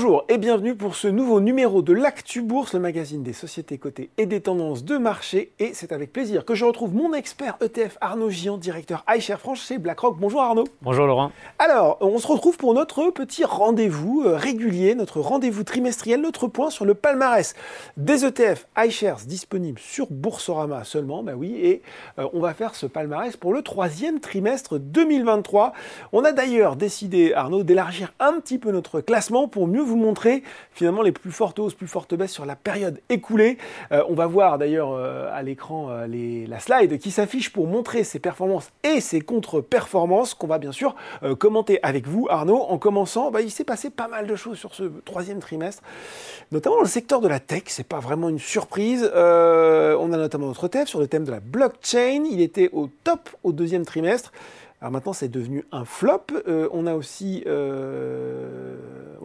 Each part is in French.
Bonjour et bienvenue pour ce nouveau numéro de l'Actu Bourse, le magazine des sociétés cotées et des tendances de marché. Et c'est avec plaisir que je retrouve mon expert ETF Arnaud Gian, directeur iShare France chez BlackRock. Bonjour Arnaud. Bonjour Laurent. Alors, on se retrouve pour notre petit rendez-vous euh, régulier, notre rendez-vous trimestriel, notre point sur le palmarès des ETF iShares disponibles sur Boursorama seulement. Bah oui, et euh, on va faire ce palmarès pour le troisième trimestre 2023. On a d'ailleurs décidé, Arnaud, d'élargir un petit peu notre classement pour mieux vous montrer finalement les plus fortes hausses, plus fortes baisses sur la période écoulée. Euh, on va voir d'ailleurs euh, à l'écran euh, la slide qui s'affiche pour montrer ses performances et ses contre-performances qu'on va bien sûr commenter avec vous Arnaud. En commençant, bah, il s'est passé pas mal de choses sur ce troisième trimestre, notamment dans le secteur de la tech. C'est pas vraiment une surprise. on a notamment notre thème sur le thème de la blockchain. Il était au top au deuxième trimestre. Alors maintenant, c'est devenu un flop. on a aussi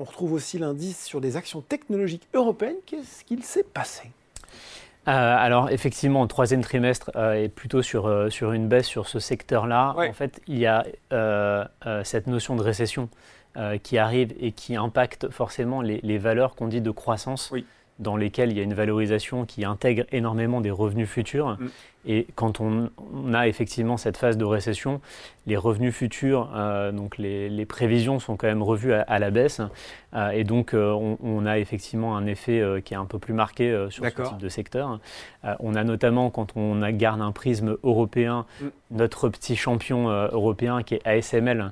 on retrouve aussi l'indice sur des actions technologiques européennes. Qu'est-ce qu'il s'est passé? Euh, alors effectivement, au troisième trimestre euh, est plutôt sur, euh, sur une baisse sur ce secteur-là. En fait, il y a cette notion de récession qui arrive et qui impacte forcément les, valeurs qu'on dit de croissance, dans lesquelles il y a une valorisation qui intègre énormément des revenus futurs. Mm. Et quand on, a effectivement cette phase de récession, les revenus futurs, euh, donc les, prévisions sont quand même revues à, la baisse. Euh, et donc euh, on, a effectivement un effet qui est un peu plus marqué sur ce type de secteur. on a notamment, quand on a, garde un prisme européen, mm. notre petit champion européen qui est ASML,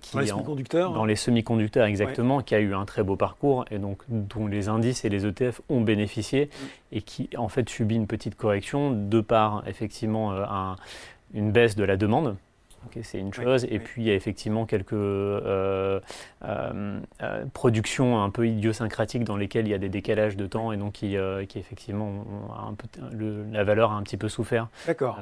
qui dans les semi-conducteurs. Dans les semi-conducteurs, exactement, qui a eu un très beau parcours et donc dont les indices et les ETF ont bénéficié mm. et qui en fait subit une petite correction de par effectivement euh, une baisse de la demande c'est une chose. et puis, il y a effectivement quelques euh, euh, euh, productions un peu idiosyncratiques dans lesquelles il y a des décalages de temps et donc qui, qui effectivement, un peu, la valeur a un petit peu souffert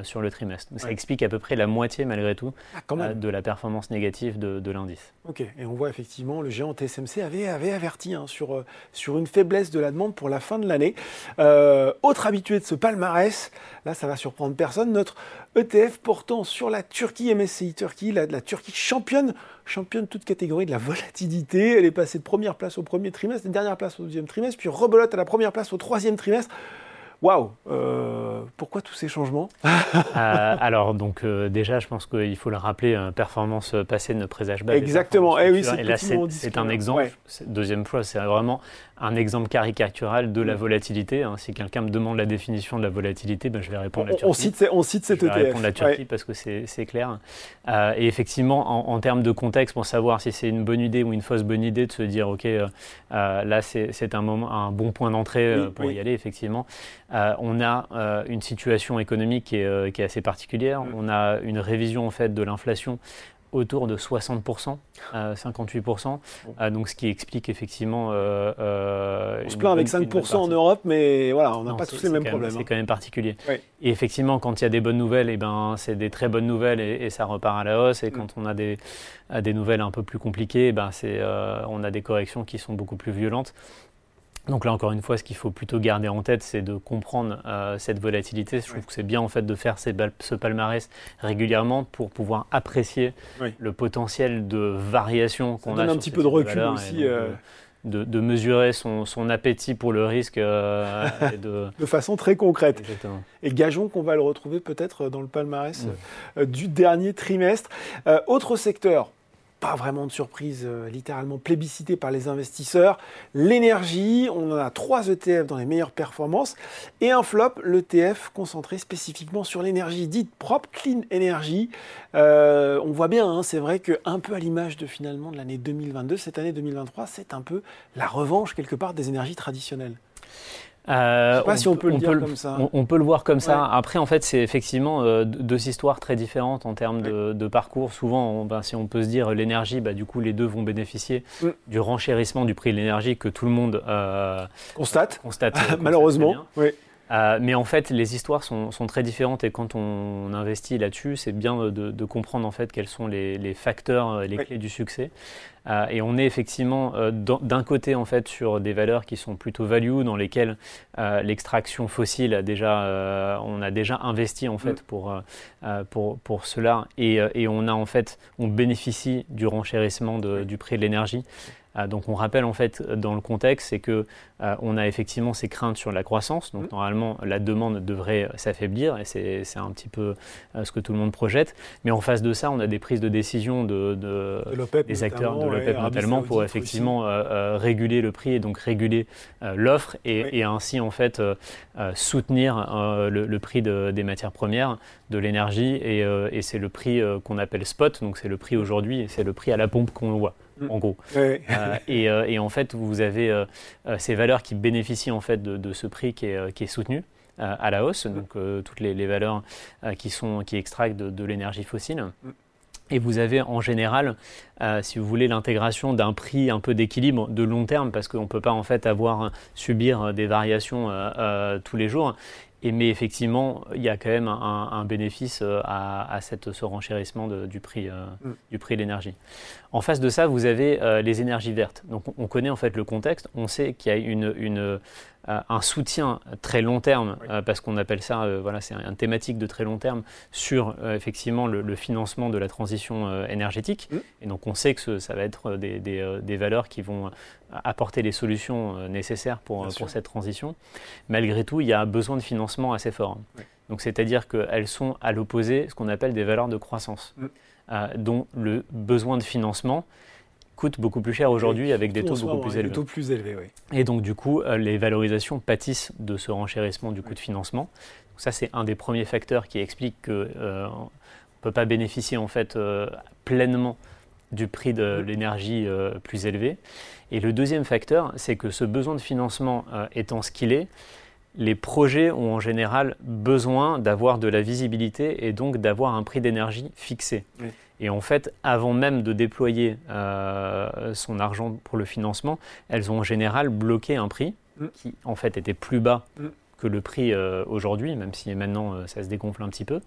sur le trimestre. Ça explique à peu près la moitié, malgré tout, ah, de la performance négative de, l'indice. Ok, et on voit effectivement le géant TSMC avait, avait averti hein, sur, sur une faiblesse de la demande pour la fin de l'année. autre habitué de ce palmarès, là, ça va surprendre personne, notre ETF portant sur la Turquie, MSCI Turquie, la, Turquie championne, championne toute catégorie de la volatilité. Elle est passée de première place au premier trimestre, de dernière place au deuxième trimestre, puis rebelote à la première place au troisième trimestre. Waouh euh, Pourquoi tous ces changements? Euh, Alors, donc, euh, déjà, je pense qu'il faut le rappeler, performance passée ne présage pas. Exactement. Eh oui, et là, c'est un exemple. Deuxième fois, c'est vraiment un exemple caricatural de la mm. volatilité. Hein. Si quelqu'un me demande la définition de la volatilité, ben, je vais répondre la Turquie. On cite, on cite cette je vais répondre la Turquie parce que c'est clair. Euh, et effectivement, en, termes de contexte, pour savoir si c'est une bonne idée ou une fausse bonne idée de se dire, OK, euh, là, c'est un, moment, un bon point d'entrée pour y aller, effectivement. On a une situation économique qui est, qui est assez particulière. Mm. On a une révision en fait de l'inflation autour de 60%, 58%. Euh, donc ce qui explique effectivement. Euh, euh, on se plaint avec 5% en Europe, mais voilà, on n'a pas tous les mêmes problèmes. C'est hein. quand même particulier. Et effectivement, quand il y a des bonnes nouvelles, et eh ben, c'est des très bonnes nouvelles et, ça repart à la hausse. Et mm. quand on a des, des nouvelles un peu plus compliquées, eh ben, on a des corrections qui sont beaucoup plus violentes. Donc là, encore une fois, ce qu'il faut plutôt garder en tête, c'est de comprendre euh, cette volatilité. Je trouve que c'est bien en fait de faire ce palmarès régulièrement pour pouvoir apprécier le potentiel de variation qu'on a. Donne un petit peu de recul aussi. Euh, de, mesurer son, appétit pour le risque. Euh, de... de... façon très concrète. Et gageons qu'on va le retrouver peut-être dans le palmarès du dernier trimestre. autre secteur pas vraiment de surprise, euh, littéralement plébiscité par les investisseurs. L'énergie, on en a trois ETF dans les meilleures performances et un flop, l'ETF concentré spécifiquement sur l'énergie dite propre, clean energy. Euh, on voit bien, hein, c'est vrai qu'un peu à l'image de finalement de l'année 2022, cette année 2023, c'est un peu la revanche quelque part des énergies traditionnelles. Euh, pas si on peut le dire comme ça. On, peut le voir comme ça. Après, en fait, c'est effectivement euh, deux histoires très différentes en termes de, parcours. Souvent, ben, si on peut se dire l'énergie, bah, du coup, les deux vont bénéficier mm. du renchérissement du prix de l'énergie que tout le monde euh, constate. constate malheureusement. Oui. Euh, mais en fait, les histoires sont, très différentes et quand on, investit là-dessus, c'est bien de, comprendre en fait quels sont les, facteurs, euh, les clés du succès. Euh, et on est effectivement d'un côté en fait sur des valeurs qui sont plutôt value, dans lesquelles l'extraction fossile a déjà, on a déjà investi en fait mm. pour, pour, pour cela et, et, on a en fait, on bénéficie du renchérissement du prix de l'énergie. Donc on rappelle en fait dans le contexte, c'est que on a effectivement ces craintes sur la croissance. Donc mmh. normalement la demande devrait s'affaiblir et c'est un petit peu ce que tout le monde projette. Mais en face de ça, on a des prises de décision de, des acteurs de l'OPEP notamment pour effectivement réguler le prix et donc réguler l'offre et, ainsi en fait soutenir le, prix des matières premières, de l'énergie et, et c'est le prix qu'on appelle spot. Donc c'est le prix aujourd'hui et c'est le prix à la pompe qu'on voit. Mm. en gros. Euh, euh, et, en fait, vous avez euh, ces valeurs qui bénéficient en fait de, ce prix qui est, qui est soutenu à la hausse, mm. donc toutes les, valeurs qui, sont, qui extractent de, l'énergie fossile. Mm. Et vous avez en général, si vous voulez, l'intégration d'un prix un peu d'équilibre de long terme, parce qu'on ne peut pas en fait avoir subir des variations tous les jours mais effectivement, il y a quand même un, bénéfice euh, à, cette, ce renchérissement du, prix, euh, mm. du prix de l'énergie. En face de ça, vous avez euh, les énergies vertes. Donc on connaît en fait le contexte, on sait qu'il y a une, une un soutien très long terme, parce qu'on appelle ça, voilà, c'est une thématique de très long terme sur effectivement le, financement de la transition énergétique. Mm. Et donc on sait que ça va être des, des, des valeurs qui vont apporter les solutions nécessaires pour, pour cette transition. Malgré tout, il y a besoin de financement assez fort. Donc, c'est-à-dire qu'elles sont à l'opposé, ce qu'on appelle des valeurs de croissance, mm. euh, dont le besoin de financement coûte beaucoup plus cher aujourd'hui avec des taux beaucoup plus élevés. taux plus élevés, oui. Et donc, du coup, euh, les valorisations pâtissent de ce renchérissement du coût de financement. ça, c'est un des premiers facteurs qui explique qu'on ne peut pas bénéficier en fait pleinement du prix de l'énergie plus élevé. Et le deuxième facteur, c'est que ce besoin de financement euh, étant ce qu'il est, les projets ont en général besoin d'avoir de la visibilité et donc d'avoir un prix d'énergie fixé. Et en fait, avant même de déployer euh, son argent pour le financement, elles ont en général bloqué un prix mm. qui en fait était plus bas mm. que le prix euh, aujourd'hui, même si maintenant ça se dégonfle un petit peu.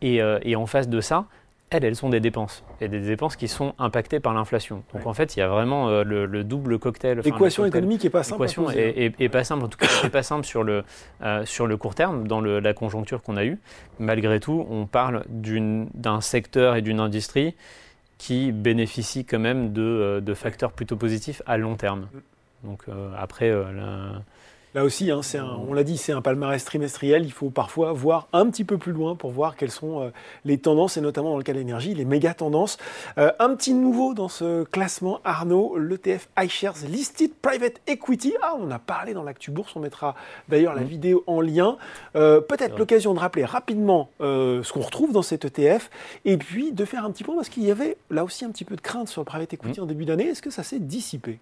Et, et, en face de ça, elles, elles sont des dépenses. Et des dépenses qui sont impactées par l'inflation. Donc en fait, il y a vraiment euh, le, double cocktail. L'équation économique n'est pas simple. L'équation est, pas simple, en tout cas, n'est pas simple sur le, euh, sur le court terme, dans la conjoncture qu'on a eue. Malgré tout, on parle d'un secteur et d'une industrie qui bénéficient quand même de, euh, de, facteurs plutôt positifs à long terme. Mm. Donc après, la, Là aussi, hein, on l'a dit, c'est un palmarès trimestriel. Il faut parfois voir un petit peu plus loin pour voir quelles sont euh, les tendances, et notamment dans le cas de l'énergie, les méga tendances. Euh, un petit nouveau dans ce classement, Arnaud, l'ETF iShares Listed Private Equity. Ah, on a parlé dans l'actu bourse, on mettra d'ailleurs la mmh. vidéo en lien. Euh, peut-être l'occasion de rappeler rapidement ce qu'on retrouve dans cet ETF, et puis de faire un petit point, parce qu'il y avait là aussi un petit peu de crainte sur le private equity mmh. en début d'année. Est-ce que ça s'est dissipé?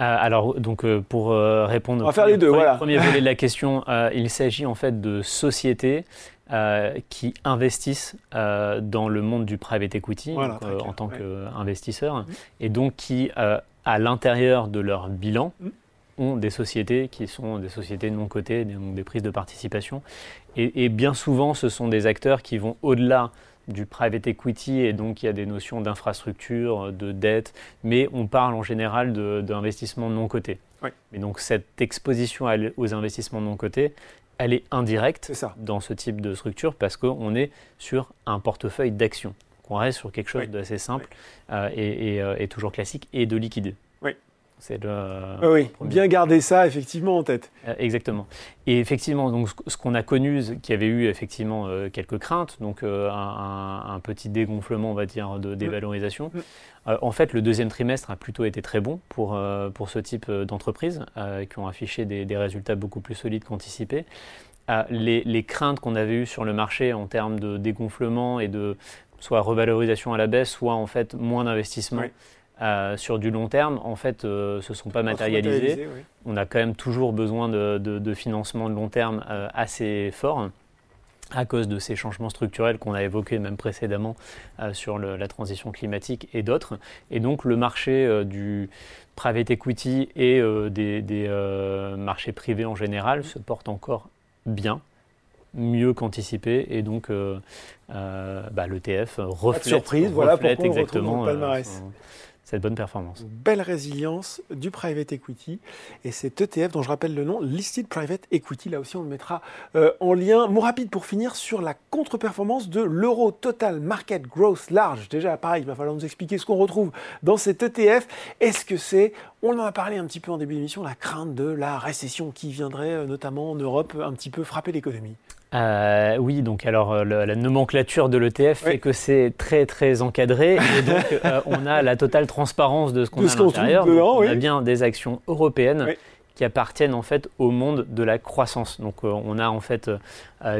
Alors, donc, pour répondre... On va faire les deux premier, volet de la question, euh, il s'agit en fait de sociétés euh, qui investissent euh, dans le monde du private equity en tant qu'investisseurs mmh. et donc qui, à l'intérieur de leur bilan, mmh. ont des sociétés qui sont des sociétés non cotées, donc des prises de participation. Et, bien souvent, ce sont des acteurs qui vont au-delà du private equity et donc il y a des notions d'infrastructure, de dette, mais on parle en général d'investissement non coté. Mais donc cette exposition aux investissements non cotés, elle est indirecte dans ce type de structure parce qu'on est sur un portefeuille d'actions. On reste sur quelque chose d'assez simple euh, euh, et, toujours classique et de liquide. C'est oui, bien garder ça effectivement en tête. Euh, exactement. Et effectivement, donc ce qu'on a connu, qui avait eu effectivement euh, quelques craintes, donc euh, un, petit dégonflement, on va dire, de dévalorisation. Mm. en fait, le deuxième trimestre a plutôt été très bon pour, pour ce type d'entreprises qui ont affiché des, résultats beaucoup plus solides qu'anticipés. Les, les, craintes qu'on avait eues sur le marché en termes de dégonflement et de soit revalorisation à la baisse, soit en fait moins d'investissement. Euh, sur du long terme, en fait, euh, se sont pas matérialisés. On a quand même toujours besoin de, de, financement de long terme euh, assez fort à cause de ces changements structurels qu'on a évoqués même précédemment sur la transition climatique et d'autres. Et donc le marché du private equity et des, marchés privés en général se porte encore bien mieux qu'anticipé et donc bah, l'ETF reflète, surprise, voilà pourquoi exactement on le palmarès cette bonne performance. belle résilience du private equity et cet ETF dont je rappelle le nom, Listed Private Equity, là aussi on le mettra euh, en lien. Mot rapide pour finir sur la contre-performance de l'euro Total Market Growth Large. Déjà pareil, il va falloir nous expliquer ce qu'on retrouve dans cet ETF. Est-ce que c'est, on en a parlé un petit peu en début d'émission, la crainte de la récession qui viendrait euh, notamment en Europe un petit peu frapper l'économie. Euh, oui, donc alors euh, la nomenclature de l'ETF fait que c'est très très encadré. Et donc euh, on a la totale transparence de ce qu'on a à l'intérieur. On a bien des actions européennes qui appartiennent en fait au monde de la croissance. Donc on a en fait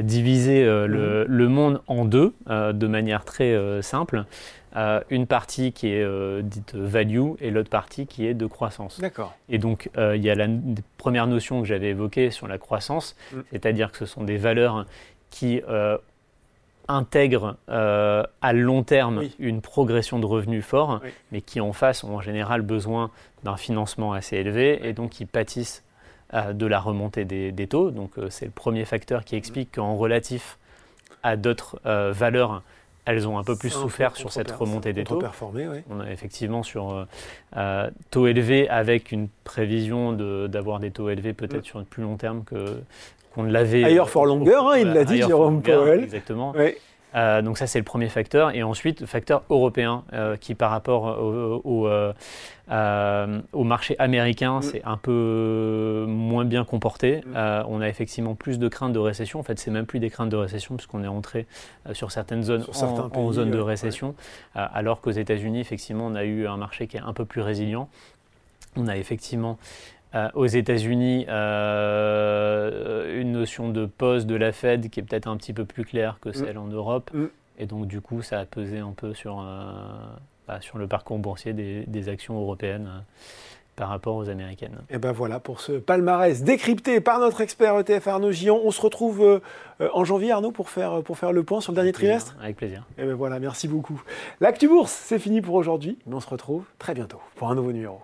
divisé le, mhm. le, monde en deux de manière très simple. Euh, une partie qui est euh, dite value et l'autre partie qui est de croissance. D'accord. Et donc, euh, il y a la première notion que j'avais évoquée sur la croissance, mm. c'est-à-dire que ce sont des valeurs qui intègrent à long terme une progression de revenus fort, mais qui en face ont en général besoin d'un financement assez élevé et donc qui pâtissent de la remontée des, des taux. Donc, c'est le premier facteur qui explique qu'en relatif à d'autres valeurs, elles ont un peu plus souffert sur cette remontée des taux. On a effectivement sur euh, euh, taux élevés avec une prévision d'avoir des taux élevés peut-être sur le plus long terme que qu'on ne l'avait. Ailleurs for longer, hein, il l'a dit, Jérôme Powell. Exactement. Euh, donc ça c'est le premier facteur. Et ensuite, facteur européen euh, qui par rapport au, euh, au, marché américain, mm. c'est un peu moins bien comporté. Mm. on a effectivement plus de craintes de récession. En fait, c'est même plus des craintes de récession puisqu'on est entré sur certaines zones en, zone de récession. alors qu'aux États-Unis, effectivement, on a eu un marché qui est un peu plus résilient. On a effectivement euh, aux États-Unis, euh, une notion de pause de la Fed qui est peut-être un petit peu plus claire que celle en Europe. Mm. Et donc, du coup, ça a pesé un peu sur, euh, bah, sur le parcours boursier des, des actions européennes par rapport aux américaines. Et ben voilà pour ce palmarès décrypté par notre expert ETF Arnaud Gillon. On se retrouve en janvier Arnaud pour faire, pour faire le point sur le dernier trimestre. Avec plaisir. Et ben voilà, merci beaucoup. L'actu bourse, c'est fini pour aujourd'hui, mais on se retrouve très bientôt pour un nouveau numéro.